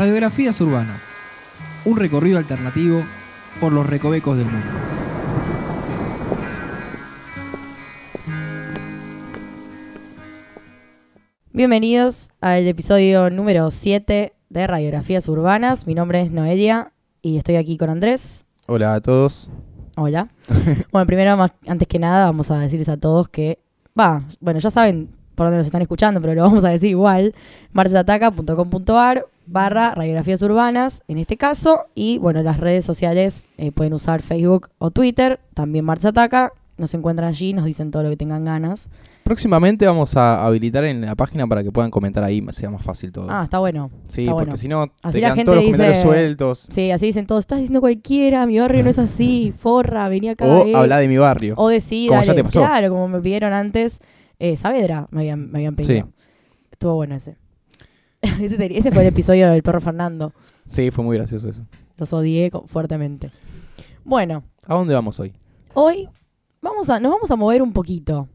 Radiografías urbanas. Un recorrido alternativo por los recovecos del mundo. Bienvenidos al episodio número 7 de Radiografías Urbanas. Mi nombre es Noelia y estoy aquí con Andrés. Hola a todos. Hola. bueno, primero, más, antes que nada, vamos a decirles a todos que, va, bueno, ya saben por dónde nos están escuchando, pero lo vamos a decir igual, marcesataca.com.ar barra radiografías urbanas, en este caso, y bueno, las redes sociales eh, pueden usar Facebook o Twitter, también Marcesataca, nos encuentran allí, nos dicen todo lo que tengan ganas. Próximamente vamos a habilitar en la página para que puedan comentar ahí, sea más fácil todo. Ah, está bueno. sí, está porque bueno. si no, te Así la quedan gente todos los dice- comentarios sueltos. Sí, así dicen todos, estás diciendo cualquiera, mi barrio no es así, forra, venía acá. O eh". habla de mi barrio. O decir, Como ya te pasó. claro, como me pidieron antes, eh, Saavedra me habían, me habían pedido. Sí. Estuvo bueno ese. ese. fue el episodio del perro Fernando. Sí, fue muy gracioso eso. Los odié fuertemente. Bueno, ¿A dónde vamos hoy? hoy vamos a, nos vamos a mover un poquito.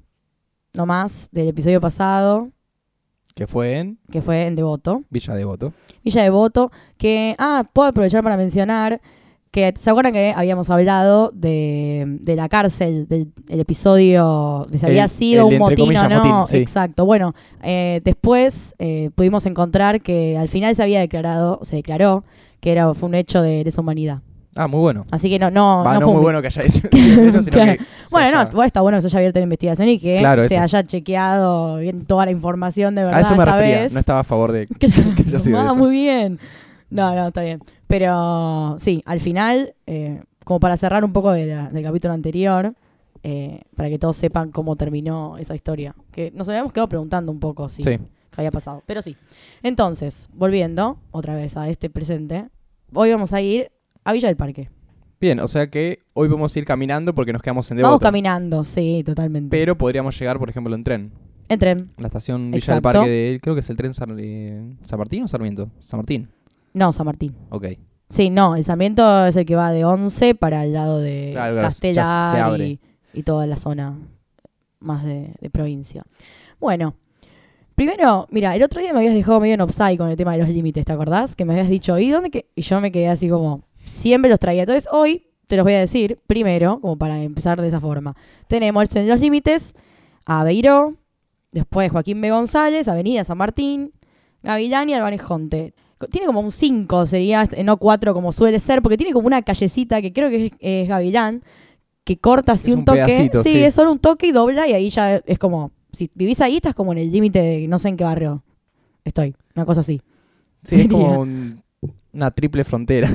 No más del episodio pasado, Que fue en que fue en Devoto. Villa Devoto. Villa Devoto, que, ah, puedo aprovechar para mencionar que, ¿se acuerdan que habíamos hablado de, de la cárcel, del el episodio de si había El- sido el un motín o no? motín, sí. Exacto. Bueno, eh, después eh, pudimos encontrar que al final se había declarado, se declaró que era, fue un hecho de lesa humanidad. Ah, muy bueno. Así que no, no, Va, no no, fue muy bueno que haya hecho eso, sino Claro. que Bueno, haya- está bueno que se haya abierto la investigación y que Claro, se eso. haya chequeado bien toda la información de verdad A eso me esta refería. vez. No estaba a favor de que haya sido Ah, eso. muy bien. No, no, está bien. Pero sí, al final, eh, como para cerrar un poco de la- del capítulo anterior, eh, para que todos sepan cómo terminó esa historia. Que nos habíamos quedado preguntando un poco si Sí. qué había pasado. Pero sí. Entonces, volviendo otra vez a este presente, hoy vamos a ir a Villa del Parque. Bien, o sea que hoy vamos a ir caminando porque nos quedamos en Devoto. Vamos caminando, sí, totalmente. Pero podríamos llegar, por ejemplo, en tren. en tren. La estación Villa Exacto. del Parque de... Creo que es el tren San, eh, San Martín o Sarmiento. San Martín. No, San Martín. Ok. Sí, no, el Sarmiento es el que va de 11 para el lado de Claro, se abre. y, y toda la zona más de, de provincia. Bueno, primero, mira, el otro día me habías dejado medio en offside con el tema de los límites, ¿te acordás? Que me habías dicho, ¿y dónde que? Y yo me quedé así como, siempre los traía. Entonces, hoy te los voy a decir, primero, como para empezar de esa forma. Tenemos en los límites a Beiró, después Joaquín B. González, Avenida San Martín, Gavilán y Albanejonte. Tiene como un 5, sería, eh, no 4 como suele ser, porque tiene como una callecita que creo que es, es Gavilán, que corta así Es un, un toque. pedacito, sí, sí. es solo un toque y dobla y ahí ya es como, si vivís ahí estás como en el límite de no sé en qué barrio estoy, una cosa así. Sí, es como un- una triple frontera.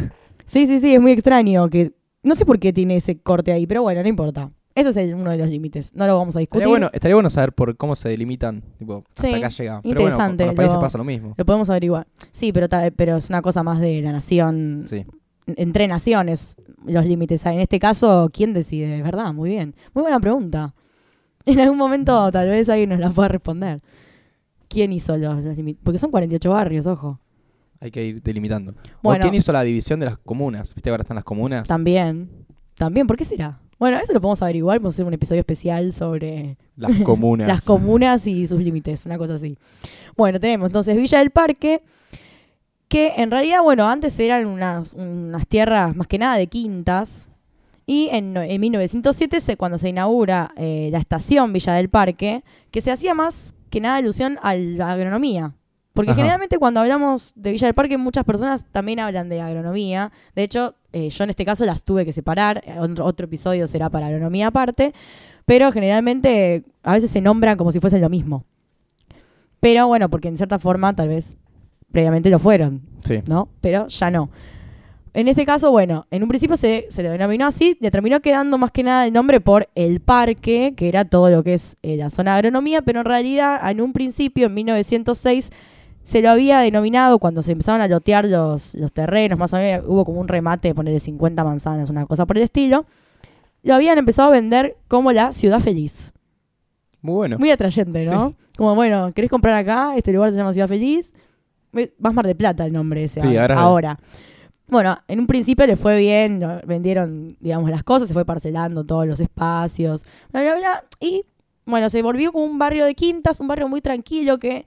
Sí, sí, sí, es muy extraño que no sé por qué tiene ese corte ahí, pero bueno, no importa. Ese es el- uno de los límites, no lo vamos a discutir. Estaría bueno, estaría bueno saber por cómo se delimitan. Tipo, hasta Sí, acá llega. Pero bueno, con interesante, los países lo- pasa lo mismo. Lo podemos averiguar. Sí, pero, ta- pero es una cosa más de la nación, Sí. entre naciones, los límites. En este caso, ¿quién decide? ¿Verdad? Muy bien. Muy buena pregunta. En algún momento tal vez alguien nos la pueda responder. ¿Quién hizo los, los límites? Porque son 48 barrios, ojo. Hay que ir delimitando. Bueno. ¿O quién hizo la división de las comunas? ¿Viste que ahora están las comunas? También. También, ¿por qué será? Bueno, eso lo podemos averiguar. Podemos hacer un episodio especial sobre Las comunas. las comunas y sus límites, una cosa así. Bueno, tenemos entonces Villa del Parque, que en realidad, bueno, antes eran unas, unas tierras más que nada de quintas. Y en, no- en 1907, se- cuando se inaugura eh, la estación Villa del Parque, que se hacía más que nada alusión a la agronomía. Porque Ajá. generalmente cuando hablamos de Villa del Parque, muchas personas también hablan de agronomía. De hecho, eh, yo en este caso las tuve que separar. Eh, Otro, otro episodio será para agronomía aparte. Pero generalmente a veces se nombran como si fuesen lo mismo. Pero bueno, porque en cierta forma tal vez previamente lo fueron, Sí. ¿no? Pero ya no. En ese caso, bueno, en un principio se, se lo denominó así, le terminó quedando más que nada el nombre por el parque, que era todo lo que es eh, la zona de agronomía, pero en realidad en un principio, en 1906, se lo había denominado cuando se empezaron a lotear los, los terrenos, más o menos hubo como un remate de ponerle 50 manzanas, una cosa por el estilo, lo habían empezado a vender como la ciudad feliz. Muy bueno. Muy atrayente, ¿no? Como, bueno, ¿querés comprar acá? Este lugar se llama Ciudad Feliz. Más Mar de Plata el nombre ese Sí, ahora. ahora-. Bueno, en un principio le fue bien, vendieron, digamos, las cosas, se fue parcelando todos los espacios, bla, bla, bla. Y, bueno, se volvió como un barrio de quintas, un barrio muy tranquilo que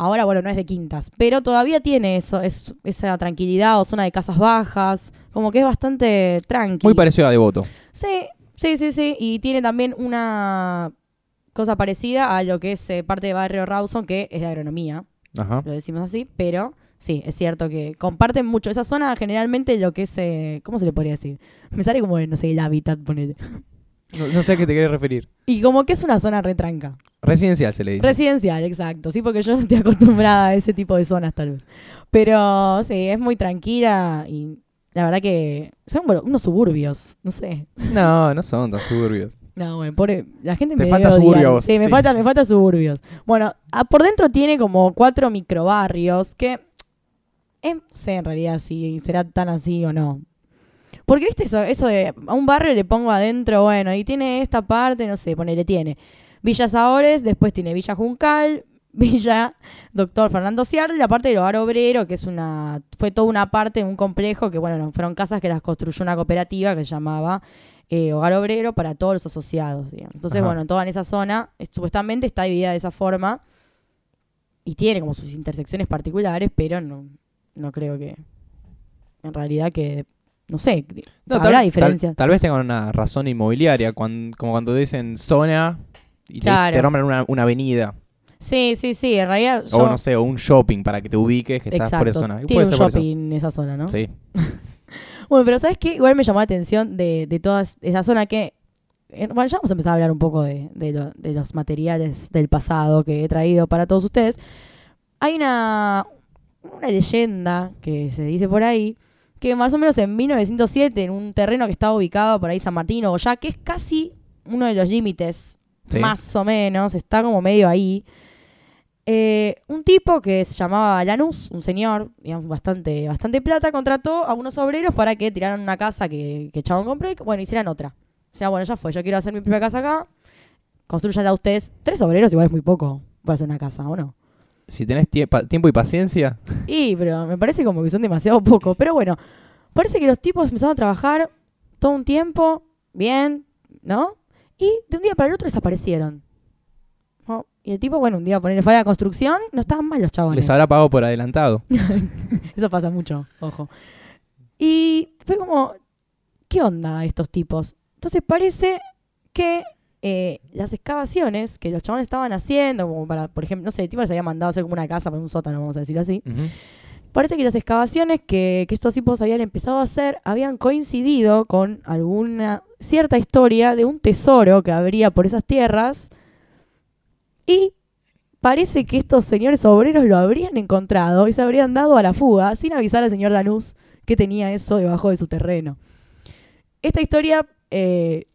Ahora, bueno, no es de quintas, pero todavía tiene eso, es, esa tranquilidad o zona de casas bajas, como que es bastante tranqui. Muy parecido a Devoto. Sí, sí, sí, sí. Y tiene también una cosa parecida a lo que es eh, parte de Barrio Rawson, que es de agronomía, Ajá. lo decimos así, pero sí, es cierto que comparten mucho. Esa zona generalmente lo que es, eh, ¿cómo se le podría decir? Me sale como, no sé, el hábitat, ponele. No, no sé a qué te querés referir. Y como que es una zona retranca. Residencial se le dice. Residencial, exacto. Sí, porque yo no estoy acostumbrada a ese tipo de zonas, tal vez. Pero sí, es muy tranquila y la verdad que son bueno, unos suburbios, no sé. no, no son tan suburbios. No, bueno, pobre, la gente Te me falta debe odiar. suburbio a vos, Sí, me sí. falta, me falta suburbios. Bueno, por dentro tiene como cuatro microbarrios que, eh, no sé en realidad si será tan así o no. Porque viste eso, eso de a un barrio le pongo adentro, bueno, y tiene esta parte, no sé, ponele, tiene Villa Saores, después tiene Villa Juncal, Villa Doctor Fernando Ciar, y la parte del hogar obrero, que es una, fue toda una parte, un complejo, que bueno, no, fueron casas que las construyó una cooperativa que se llamaba eh, Hogar Obrero para todos los asociados, digamos. Entonces, Ajá. bueno, toda en esa zona, eh, supuestamente está dividida de esa forma, y tiene como sus intersecciones particulares, pero no, no creo que, en realidad que, no sé, No, habrá tal, diferencias. tal- tal vez tengan una razón inmobiliaria, cuan- como cuando dicen zona y te- Claro. te, nombran una, una avenida. Sí, sí, sí, en realidad O no sé, o un shopping para que te ubiques que estás por esa Exacto. zona. Tiene un shopping en esa zona, ¿no? Sí. Bueno, pero ¿sabes qué? Igual me llamó la atención de, de toda esa zona que... eh, Bueno, ya vamos a empezar a hablar un poco de, de lo- de los materiales del pasado que he traído para todos ustedes. Hay una, una leyenda que se dice por ahí que más o menos en 1907, en un terreno que estaba ubicado por ahí San Martín o ya que es casi uno de los límites, Sí. más o menos, está como medio ahí. Eh, un tipo que se llamaba Lanús, un señor, digamos, bastante, bastante plata, contrató a unos obreros para que tiraran una casa que, que Chabón compró y bueno, hicieran otra. O sea, bueno, ya fue, yo quiero hacer mi propia casa acá, construyanla ustedes. Tres obreros igual es muy poco para hacer una casa, ¿o no? Si tenés tie- tiempo y paciencia, Y, pero me parece como que son demasiado poco. Pero bueno, parece que los tipos empezaron a trabajar todo un tiempo, bien, ¿no? Y de un día para el otro desaparecieron. Oh, Y el tipo, bueno, un día ponerle fuera de la construcción, no estaban mal los chabones. les habrá pagado por adelantado. Eso pasa mucho, ojo. Y fue como, ¿qué onda estos tipos? Entonces parece que eh, las excavaciones que los chabones estaban haciendo, como para, por ejemplo, no sé, el tipo les había mandado a hacer como una casa para un sótano, vamos a decir así. Parece que las excavaciones que, estos tipos habían empezado a hacer habían coincidido con alguna cierta historia de un tesoro que habría por esas tierras y parece que estos señores obreros lo habrían encontrado y se habrían dado a la fuga sin avisar al señor Danús que tenía eso debajo de su terreno. Esta historia eh,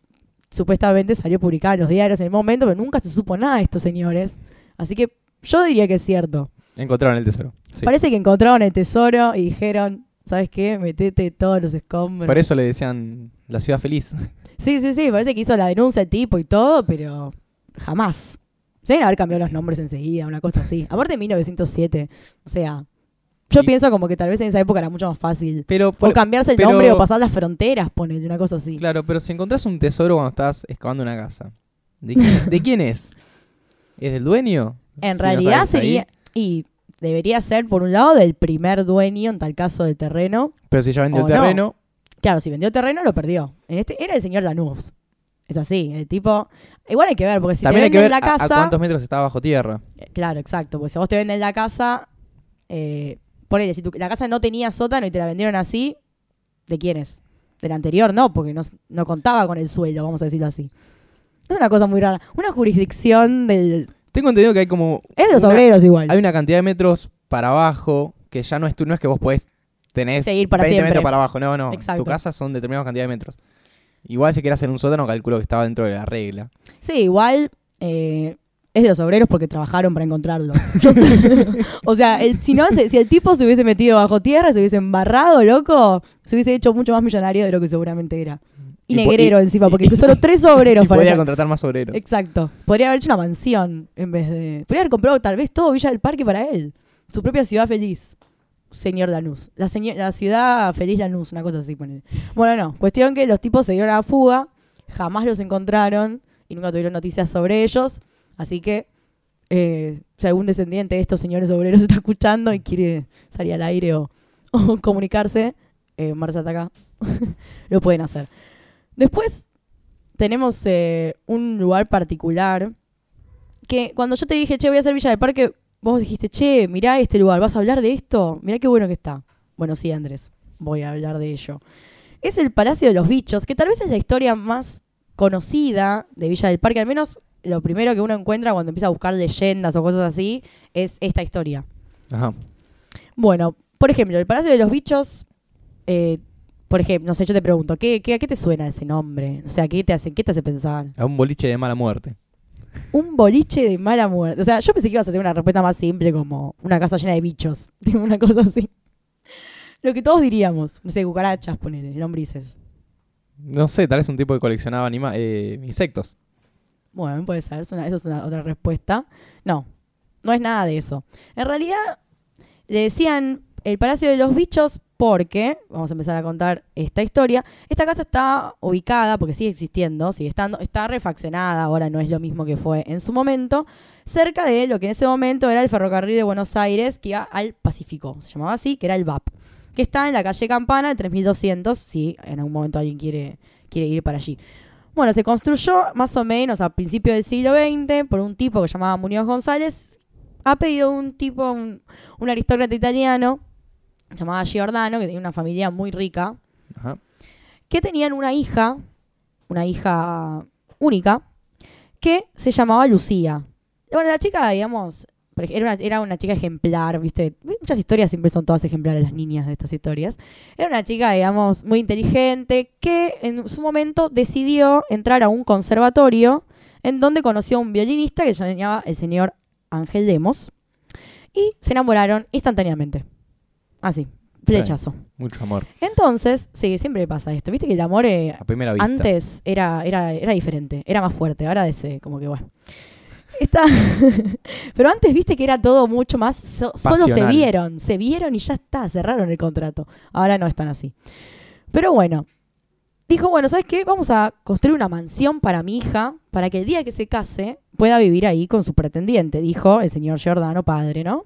supuestamente salió publicada en los diarios en el momento, pero nunca se supo nada de estos señores. Así que yo diría que es cierto. Encontraron el tesoro. Sí. Parece que encontraron el tesoro y dijeron, ¿sabes qué? Metete todos los escombros. Por eso le decían la ciudad feliz. Sí, sí, sí, parece que hizo la denuncia el tipo y todo, pero jamás. Se deben haber cambiado los nombres enseguida, una cosa así. Aparte de 1907, o sea, yo Y- pienso como que tal vez en esa época era mucho más fácil. Pero, O por- cambiarse el pero- nombre o pasar las fronteras, poner una cosa así. claro, pero si encontrás un tesoro cuando estás excavando una casa, ¿de quién, de quién es? ¿Es del dueño? En Si no realidad ahí. sería... Y debería ser, por un lado, del primer dueño, en tal caso del terreno. Pero si ya vendió no. terreno, Claro, si vendió terreno, lo perdió. En este era el señor Lanús. Es así, el tipo... Igual hay que ver, porque si también te hay que venden ver la casa... a, cuántos metros está bajo tierra. Eh, Claro, exacto. Porque si vos te venden la casa, eh, ponele, si tu- la casa no tenía sótano y te la vendieron así, ¿de quién es? Del anterior no, porque no, no contaba con el suelo, vamos a decirlo así. Es una cosa muy rara. Una jurisdicción del... Tengo entendido que hay como... Es de los una- obreros igual. Hay una cantidad de metros para abajo que ya no es tú, no es que vos podés tener Seguir para 20 siempre. metros para abajo. No, no. Exacto. Tu casa son determinadas cantidad de metros. Igual si querés hacer un sótano, calculo que estaba dentro de la regla. Sí, igual eh, es de los obreros porque trabajaron para encontrarlo. Yo- o sea, el- si no, se- si el tipo se hubiese metido bajo tierra, se hubiese embarrado, loco, se hubiese hecho mucho más millonario de lo que seguramente era. Y, Y negrero encima, porque hizo solo tres obreros Y para podía hacer- contratar más obreros. Exacto. Podría haber hecho una mansión en vez de. Podría haber comprado tal vez todo Villa del Parque para él. Su propia ciudad feliz. Señor Lanús. La, señor- la ciudad feliz Lanús, una cosa así. ponele. Bueno, no. Cuestión que los tipos se dieron a la fuga. Jamás los encontraron. Y nunca tuvieron noticias sobre ellos. Así que eh, si algún descendiente de estos señores obreros está escuchando y quiere salir al aire o, o comunicarse, eh, Marza está acá, lo pueden hacer. Después tenemos eh, un lugar particular que cuando yo te dije, che, voy a hacer Villa del Parque, vos dijiste, che, mirá este lugar, ¿vas a hablar de esto? Mirá qué bueno que está. Bueno, sí, Andrés, voy a hablar de ello. Es el Palacio de los Bichos, que tal vez es la historia más conocida de Villa del Parque, al menos lo primero que uno encuentra cuando empieza a buscar leyendas o cosas así, es esta historia. Ajá. Bueno, por ejemplo, el Palacio de los Bichos, eh, por ejemplo, no sé, yo te pregunto, ¿qué, qué, a qué te suena ese nombre? O sea, ¿qué te hace, qué te hace pensar? A un boliche de mala muerte. Un boliche de mala muerte. O sea, yo pensé que ibas a tener una respuesta más simple como una casa llena de bichos. Una cosa así. Lo que todos diríamos. No sé, cucarachas, ponele, lombrices. No sé, tal vez un tipo que coleccionaba anima eh, insectos. Bueno, puede ser, eso es una, otra respuesta. No, no es nada de eso. En realidad, le decían el Palacio de los Bichos porque, vamos a empezar a contar esta historia, esta casa está ubicada, porque sigue existiendo, sigue estando, está refaccionada, ahora no es lo mismo que fue en su momento, cerca de lo que en ese momento era el ferrocarril de Buenos Aires, que iba al Pacífico, se llamaba así, que era el VAP, que está en la calle Campana, de 3200, si en algún momento alguien quiere, quiere ir para allí. Bueno, se construyó más o menos a principios del siglo XX por un tipo que se llamaba Muñoz González. Ha pedido un tipo, un aristócrata italiano, llamado Giordano, que tenía una familia muy rica, Ajá. que tenían una hija, una hija única, que se llamaba Lucía. Bueno, la chica, digamos, era una, era una chica ejemplar, ¿viste? Muchas historias siempre son todas ejemplares, las niñas de estas historias. Era una chica, digamos, muy inteligente, que en su momento decidió entrar a un conservatorio en donde conoció a un violinista que se llamaba el señor Ángel Demos. Y se enamoraron instantáneamente. Así, flechazo. Mucho amor. Entonces, sí, siempre pasa esto. Viste que el amor eh, A primera vista. antes era, era, era diferente, era más fuerte. Ahora ese, como que bueno. Está... Pero antes viste que era todo mucho más. so- solo se vieron, se vieron y ya está, cerraron el contrato. Ahora no están así. Pero bueno, dijo: Bueno, ¿sabes qué? Vamos a construir una mansión para mi hija, para que el día que se case pueda vivir ahí con su pretendiente, dijo el señor Giordano, padre, ¿no?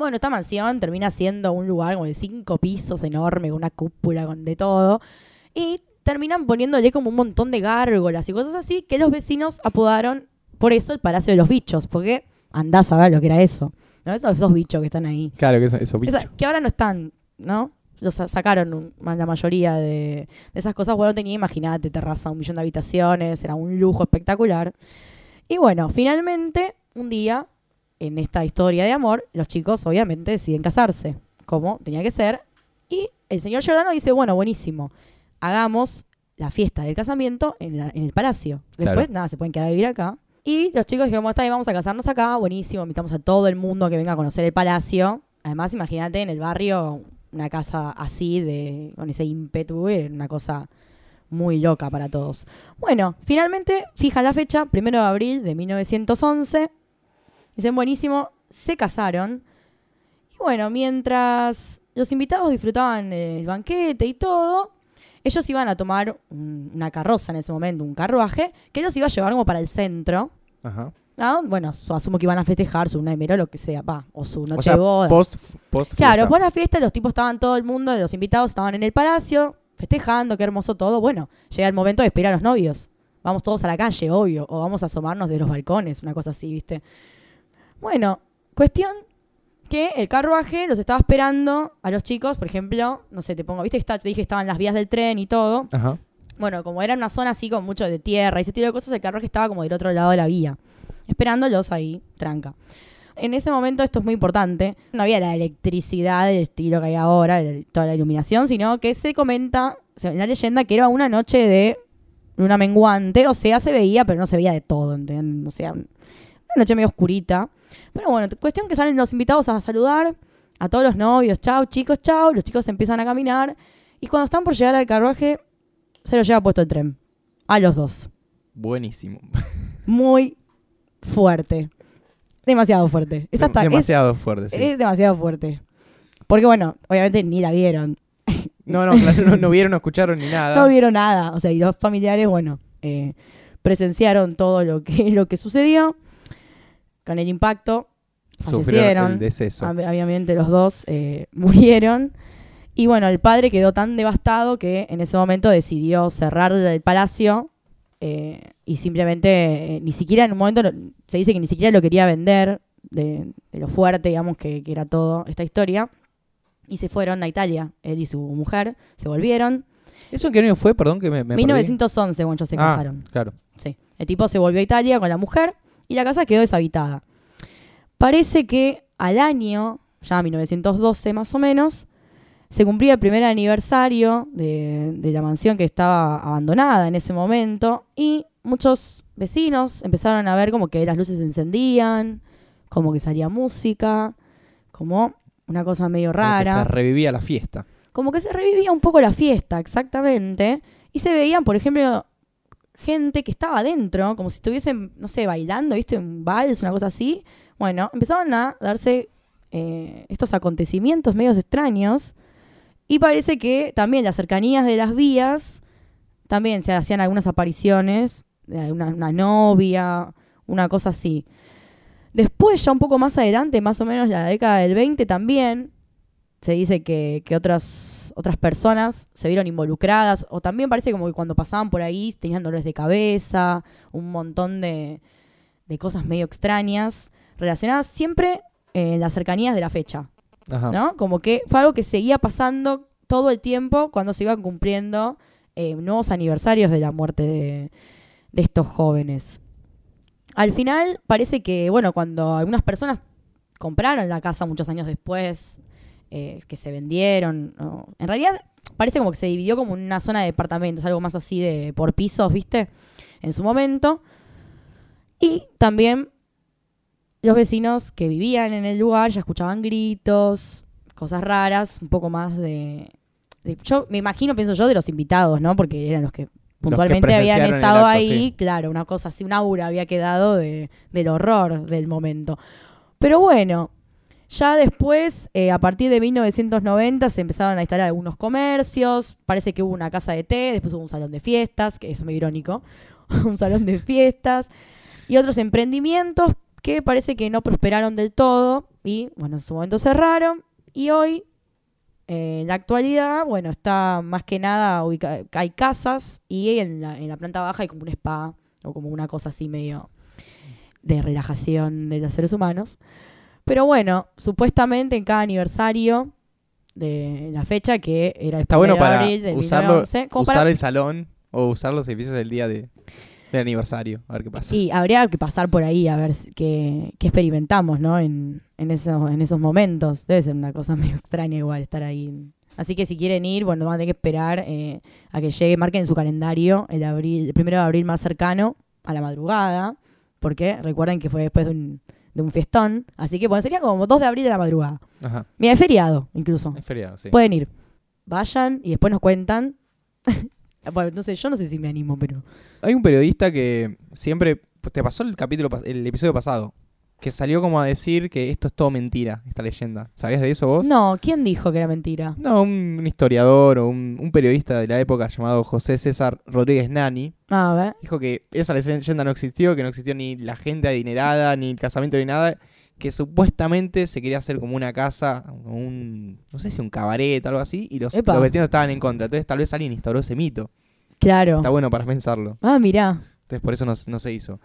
Bueno, esta mansión termina siendo un lugar como de cinco pisos enorme, con una cúpula, con de todo. Y terminan poniéndole como un montón de gárgolas y cosas así que los vecinos apodaron por eso el Palacio de los Bichos, porque andás a ver lo que era eso. ¿no? Esos bichos que están ahí. Claro que eso, eso bicho. Esa- que ahora no están, ¿no? Los sa- sacaron un- la mayoría de, de esas cosas. Bueno, tenía, imagínate, terraza, un millón de habitaciones, era un lujo espectacular. Y bueno, finalmente, un día, en esta historia de amor, los chicos obviamente deciden casarse, como tenía que ser. Y el señor Giordano dice, bueno, buenísimo, hagamos la fiesta del casamiento en, la- en el palacio. Después, Claro. nada, se pueden quedar a vivir acá. Y los chicos dijeron, bueno, está bien, vamos a casarnos acá, buenísimo, invitamos a todo el mundo a que venga a conocer el palacio. Además, imagínate en el barrio una casa así, de con ese ímpetu, era una cosa muy loca para todos. Bueno, finalmente fijan la fecha, primero de abril de 1911. Dicen, buenísimo, se casaron. Y bueno, mientras los invitados disfrutaban el banquete y todo, ellos iban a tomar un- una carroza en ese momento, un carruaje, que los iba a llevar como para el centro. Ajá. ¿no? Bueno, su- asumo que iban a festejar su enero, lo que sea, pa, o su noche O sea, de boda. post, post Claro, por la fiesta los tipos estaban todo el mundo, los invitados estaban en el palacio, festejando, qué hermoso todo. Bueno, llega el momento de esperar a los novios. Vamos todos a la calle, obvio, o vamos a asomarnos de los balcones, una cosa así, ¿viste? Bueno, cuestión que el carruaje los estaba esperando a los chicos, por ejemplo, no sé, te pongo, ¿viste? que está- te dije que estaban las vías del tren y todo. Ajá. Bueno, como era una zona así con mucho de tierra y ese tipo de cosas, el carruaje estaba como del otro lado de la vía, esperándolos ahí, tranca. En ese momento, esto es muy importante, no había la electricidad del estilo que hay ahora, el- toda la iluminación, sino que se comenta, o sea, en la leyenda, que era una noche de luna menguante, o sea, se veía, pero no se veía de todo, ¿entienden? O sea, una noche medio oscurita. Pero bueno, cuestión que salen los invitados a saludar a todos los novios, chau chicos, chau, los chicos empiezan a caminar, y cuando están por llegar al carruaje, se los lleva puesto el tren. A los dos. Buenísimo. Muy fuerte. Demasiado fuerte. Es, hasta- es- Demasiado fuerte, sí. es demasiado fuerte. Porque bueno, obviamente ni la vieron. No, no, claro, no, no vieron, no escucharon ni nada. No vieron nada. O sea, y los familiares, bueno, eh, presenciaron todo lo que, lo que sucedió. Con el impacto Sufrieron fallecieron. el deceso. Ob- Obviamente los dos eh, murieron. Y bueno, el padre quedó tan devastado que en ese momento decidió cerrar el palacio eh, y simplemente, eh, ni siquiera en un momento, se dice que ni siquiera lo quería vender de, de lo fuerte, digamos, que, que era todo esta historia. Y se fueron a Italia, él y su mujer, se volvieron. ¿Eso en qué año fue? Perdón que me, me perdí. 1911, bueno, ellos se Ah, casaron. claro. Sí. El tipo se volvió a Italia con la mujer y la casa quedó deshabitada. Parece que al año, ya 1912 más o menos, se cumplía el primer aniversario de, de la mansión que estaba abandonada en ese momento y muchos vecinos empezaron a ver como que las luces se encendían, como que salía música, como una cosa medio Como que rara se revivía la fiesta. como que se revivía un poco la fiesta, exactamente. Y se veían, por ejemplo, gente que estaba adentro, como si estuviesen, no sé, bailando, ¿viste? Un vals, una cosa así. Bueno, empezaban a darse eh, estos acontecimientos medios extraños. Y parece que también las cercanías de las vías, también se hacían algunas apariciones, una, una novia, una cosa así. Después, ya un poco más adelante, más o menos la década del 20 también, se dice que, que otras, otras personas se vieron involucradas, o también parece como que cuando pasaban por ahí tenían dolores de cabeza, un montón de, de cosas medio extrañas, relacionadas siempre en las cercanías de la fecha, Ajá. ¿no? Como que fue algo que seguía pasando todo el tiempo cuando se iban cumpliendo eh, nuevos aniversarios de la muerte de, de estos jóvenes. Al final parece que, bueno, cuando algunas personas compraron la casa muchos años después, eh, que se vendieron, ¿no? en realidad parece como que se dividió como una zona de departamentos, algo más así de por pisos, ¿viste? En su momento. Y también los vecinos que vivían en el lugar ya escuchaban gritos, cosas raras, un poco más de, de- yo me imagino, pienso yo, de los invitados, ¿no? Porque eran los que puntualmente habían estado acto, ahí, sí. claro, una cosa así, un aura había quedado de, del horror del momento. Pero bueno, ya después, eh, a partir de 1990, se empezaron a instalar algunos comercios. Parece que hubo una casa de té, después hubo un salón de fiestas, que es medio irónico. un salón de fiestas. Y otros emprendimientos que parece que no prosperaron del todo. Y bueno, en su momento cerraron. Y hoy, eh, en la actualidad, bueno, está más que nada ubicada. Hay casas y en la, en la planta baja hay como un spa o como una cosa así medio de relajación de los seres humanos. Pero bueno, supuestamente en cada aniversario de la fecha, que era el Está bueno 1 de para abril del usarlo, 1911, como para- usar el salón o usar los edificios del día de, del aniversario. A ver qué pasa. Y habría que pasar por ahí a ver si- qué, qué experimentamos, ¿no? En, en, esos, en esos momentos. Debe ser una cosa medio extraña igual estar ahí. Así que si quieren ir, bueno, van a tener que esperar eh, a que llegue, marquen en su calendario el, abril, el primero de abril más cercano a la madrugada, porque recuerden que fue después de un, de un fiestón. Así que bueno, sería como 2 de abril a la madrugada. Ajá. Mira, es feriado incluso. Es feriado, sí. Pueden ir. Vayan y después nos cuentan. bueno, no sé, yo no sé si me animo, pero... Hay un periodista que siempre. pues, Te pasó el capítulo, el episodio pasado. Que salió como a decir que esto es todo mentira, esta leyenda. ¿Sabías de eso vos? No, ¿quién dijo que era mentira? No, un, un historiador o un, un periodista de la época llamado José César Rodríguez Nani Ah, a ver. dijo que esa leyenda no existió, que no existió ni la gente adinerada, ni el casamiento, ni nada, que supuestamente se quería hacer como una casa, un, no sé si un cabaret, algo así, y los, Epa. los vecinos estaban en contra. Entonces tal vez alguien instauró ese mito. Claro. Está bueno para pensarlo. Ah, mirá. Entonces por eso no, no se hizo.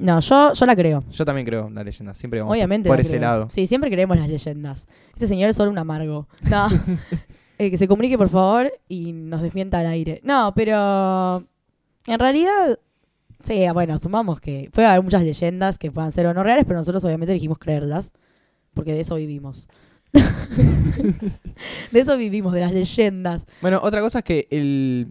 No, yo, yo la creo. Yo también creo en la leyenda, siempre vamos Obviamente por la ese creo. lado. Sí, siempre creemos las leyendas. Este señor es solo un amargo. No. Eh, que se comunique, por favor, y nos desmienta al aire. No, pero... En realidad... Sí, bueno, asumamos que puede haber muchas leyendas que puedan ser o no reales, pero nosotros obviamente elegimos creerlas. Porque de eso vivimos. de eso vivimos, de las leyendas. Bueno, otra cosa es que el,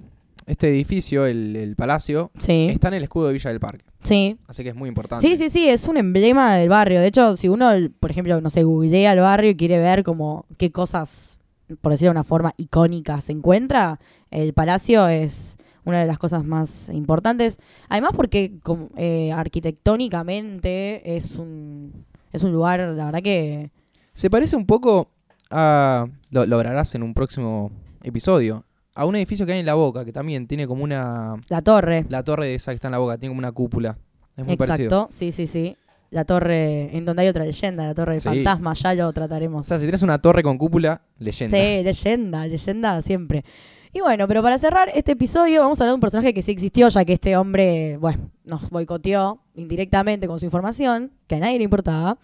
este edificio, el, el palacio, Sí. está en el escudo de Villa del Parque. Sí, Así que es muy importante. Sí, sí, sí, es un emblema del barrio. De hecho, si uno, por ejemplo, no sé, googlea el barrio y quiere ver como qué cosas, por decirlo de una forma, icónicas se encuentra, el palacio es una de las cosas más importantes. Además porque como, eh, arquitectónicamente es un, es un lugar, la verdad que... Se parece un poco a. Lo, lo en un próximo episodio. A un edificio que hay en la boca, que también tiene como una. La torre. La torre esa que está en la boca, tiene como una cúpula. Es muy parecido. Exacto, sí, sí, sí. la torre, en donde hay otra leyenda, la torre del Sí. fantasma, ya lo trataremos. O sea, si tienes una torre con cúpula, leyenda. Sí, leyenda, leyenda siempre. Y bueno, pero para cerrar este episodio vamos a hablar de un personaje que sí existió, ya que este hombre, bueno, nos boicoteó indirectamente con su información, que a nadie le importaba.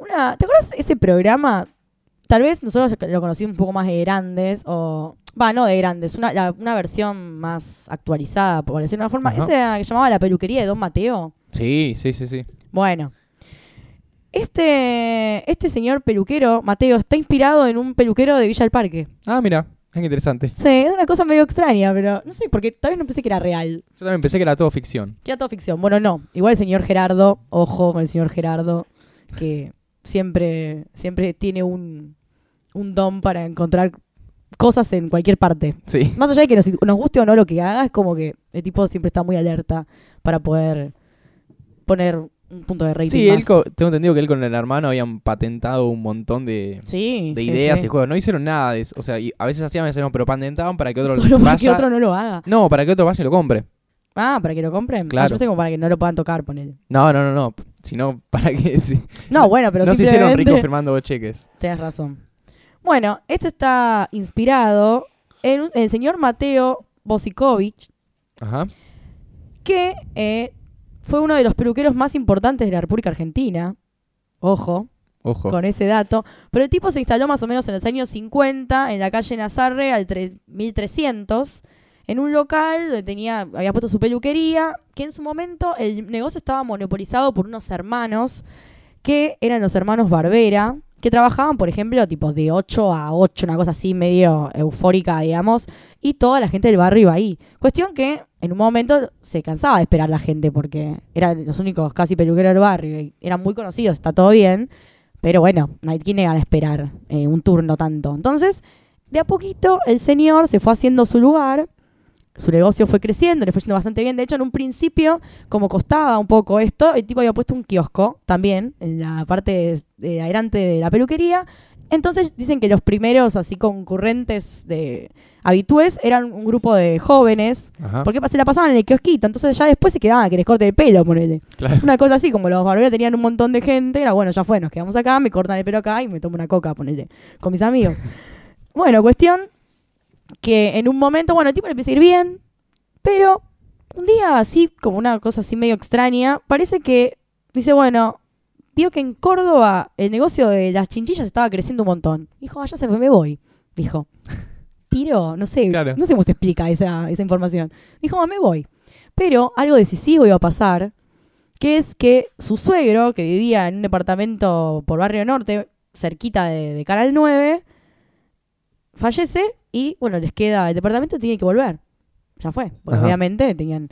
Una, ¿Te acuerdas ese programa? Tal vez nosotros lo conocimos un poco más de grandes, o... Va, no de grandes, una, la- una versión más actualizada, por decirlo de una forma. Ajá. Esa que llamaba La peluquería de Don Mateo. Sí, sí, sí, sí. Bueno, este, este señor peluquero, Mateo, está inspirado en un peluquero de Villa del Parque. Ah, mira, qué interesante. Sí, es una cosa medio extraña, pero no sé, porque tal vez no pensé que era real. Yo también pensé que era todo ficción. Que era todo ficción. Bueno, no. Igual el señor Gerardo, ojo con el señor Gerardo, que siempre, siempre tiene un, un don para encontrar cosas en cualquier parte. Sí. Más allá de que nos, nos guste o no lo que haga, es como que el tipo siempre está muy alerta para poder poner un punto de rating Sí, más. él co- tengo entendido que él con el hermano habían patentado un montón de, Sí, de sí, ideas sí. y juegos. No hicieron nada de eso. O sea, y a veces hacían pero patentaban para que otro Solo para vaya. que otro no lo haga. No, para que otro vaya y lo compre. Ah, para que lo compren. Ah, Claro. yo pensé como para que no lo puedan tocar, ponele. No, no, no, no. Sino para que. No, bueno, pero no se hicieron simplemente... ricos firmando cheques. Tienes razón. Bueno, esto está inspirado en el señor Mateo Bosikovich, Ajá. que eh, fue uno de los peluqueros más importantes de la República Argentina. Ojo, Ojo. con ese dato. Pero el tipo se instaló más o menos en los años 50 en la calle Nazarre al 1300 en un local donde tenía, había puesto su peluquería, que en su momento el negocio estaba monopolizado por unos hermanos que eran los hermanos Barbera, que trabajaban, por ejemplo, tipo de 8 a 8, una cosa así medio eufórica, digamos, y toda la gente del barrio iba ahí. Cuestión que en un momento se cansaba de esperar la gente porque eran los únicos casi peluqueros del barrio, y eran muy conocidos, está todo bien, pero bueno, tiene ganas de esperar eh, un turno tanto. Entonces, de a poquito el señor se fue haciendo su lugar, su negocio fue creciendo, le fue yendo bastante bien. De hecho, en un principio, como costaba un poco esto, el tipo había puesto un kiosco también en la parte de, de adelante de la peluquería. Entonces dicen que los primeros así concurrentes de habitués eran un grupo de jóvenes, Ajá. porque se la pasaban en el kiosquito, entonces ya después se quedaban a que les corte el pelo, ponele. Claro. Una cosa así, como los barberos tenían un montón de gente, era bueno, ya fue, nos quedamos acá, me cortan el pelo acá y me tomo una coca, ponele, con mis amigos. bueno, cuestión que en un momento, bueno, el tipo le empieza a ir bien, pero un día así, como una cosa así medio extraña, parece que dice, bueno, vio que en Córdoba el negocio de las chinchillas estaba creciendo un montón. Dijo, ya se fue, me voy. Dijo. Tiro, no sé, Claro. no sé cómo se explica esa, esa información. Dijo, ah, me voy. Pero algo decisivo iba a pasar, que es que su suegro, que vivía en un departamento por Barrio Norte, cerquita de, de Canal 9, fallece y, bueno, les queda el departamento tiene que volver. Ya fue, porque Ajá. obviamente tenían...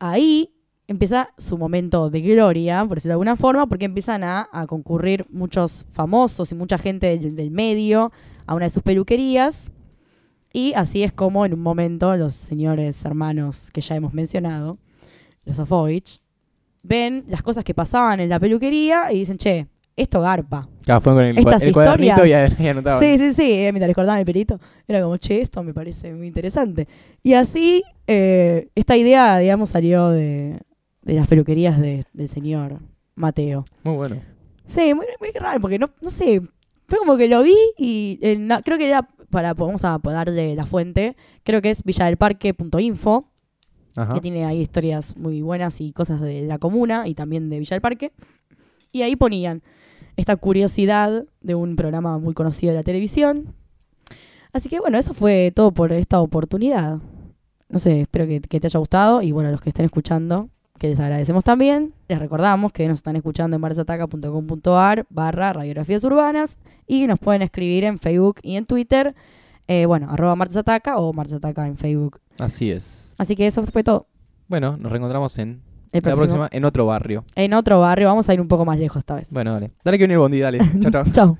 Ahí empieza su momento de gloria, por decirlo de alguna forma, porque empiezan a, a concurrir muchos famosos y mucha gente del, del medio a una de sus peluquerías. Y así es como en un momento los señores hermanos que ya hemos mencionado, los Sofovich, ven las cosas que pasaban en la peluquería y dicen, che, esto garpa. Claro, fue con el, Estas el cuadernito historias- y anotaban. Sí, sí, sí, eh, mientras les cortaban el pelito, era como, che, esto me parece muy interesante. Y así, eh, esta idea, digamos, salió de, de las peluquerías de- del señor Mateo. Muy bueno. Sí, muy, muy raro, porque no, no sé, fue como que lo vi y eh, creo que era, para, vamos a darle la fuente, creo que es villadelparque.info, Ajá. que tiene ahí historias muy buenas y cosas de la comuna y también de Villa del Parque. Y ahí ponían esta curiosidad de un programa muy conocido de la televisión. Así que bueno, eso fue todo por esta oportunidad. No sé, espero que, que te haya gustado y bueno, a los que estén escuchando, que les agradecemos también. Les recordamos que nos están escuchando en marsataca.com.ar barra radiografías urbanas y nos pueden escribir en Facebook y en Twitter. eh, bueno, arroba marsataca o marsataca en Facebook. Así es. Así que eso fue todo. Bueno, nos reencontramos en El la próxima en otro barrio. En otro barrio, vamos a ir un poco más lejos esta vez. Bueno, dale. Dale que viene el bondi, dale. chao, chao. Chao.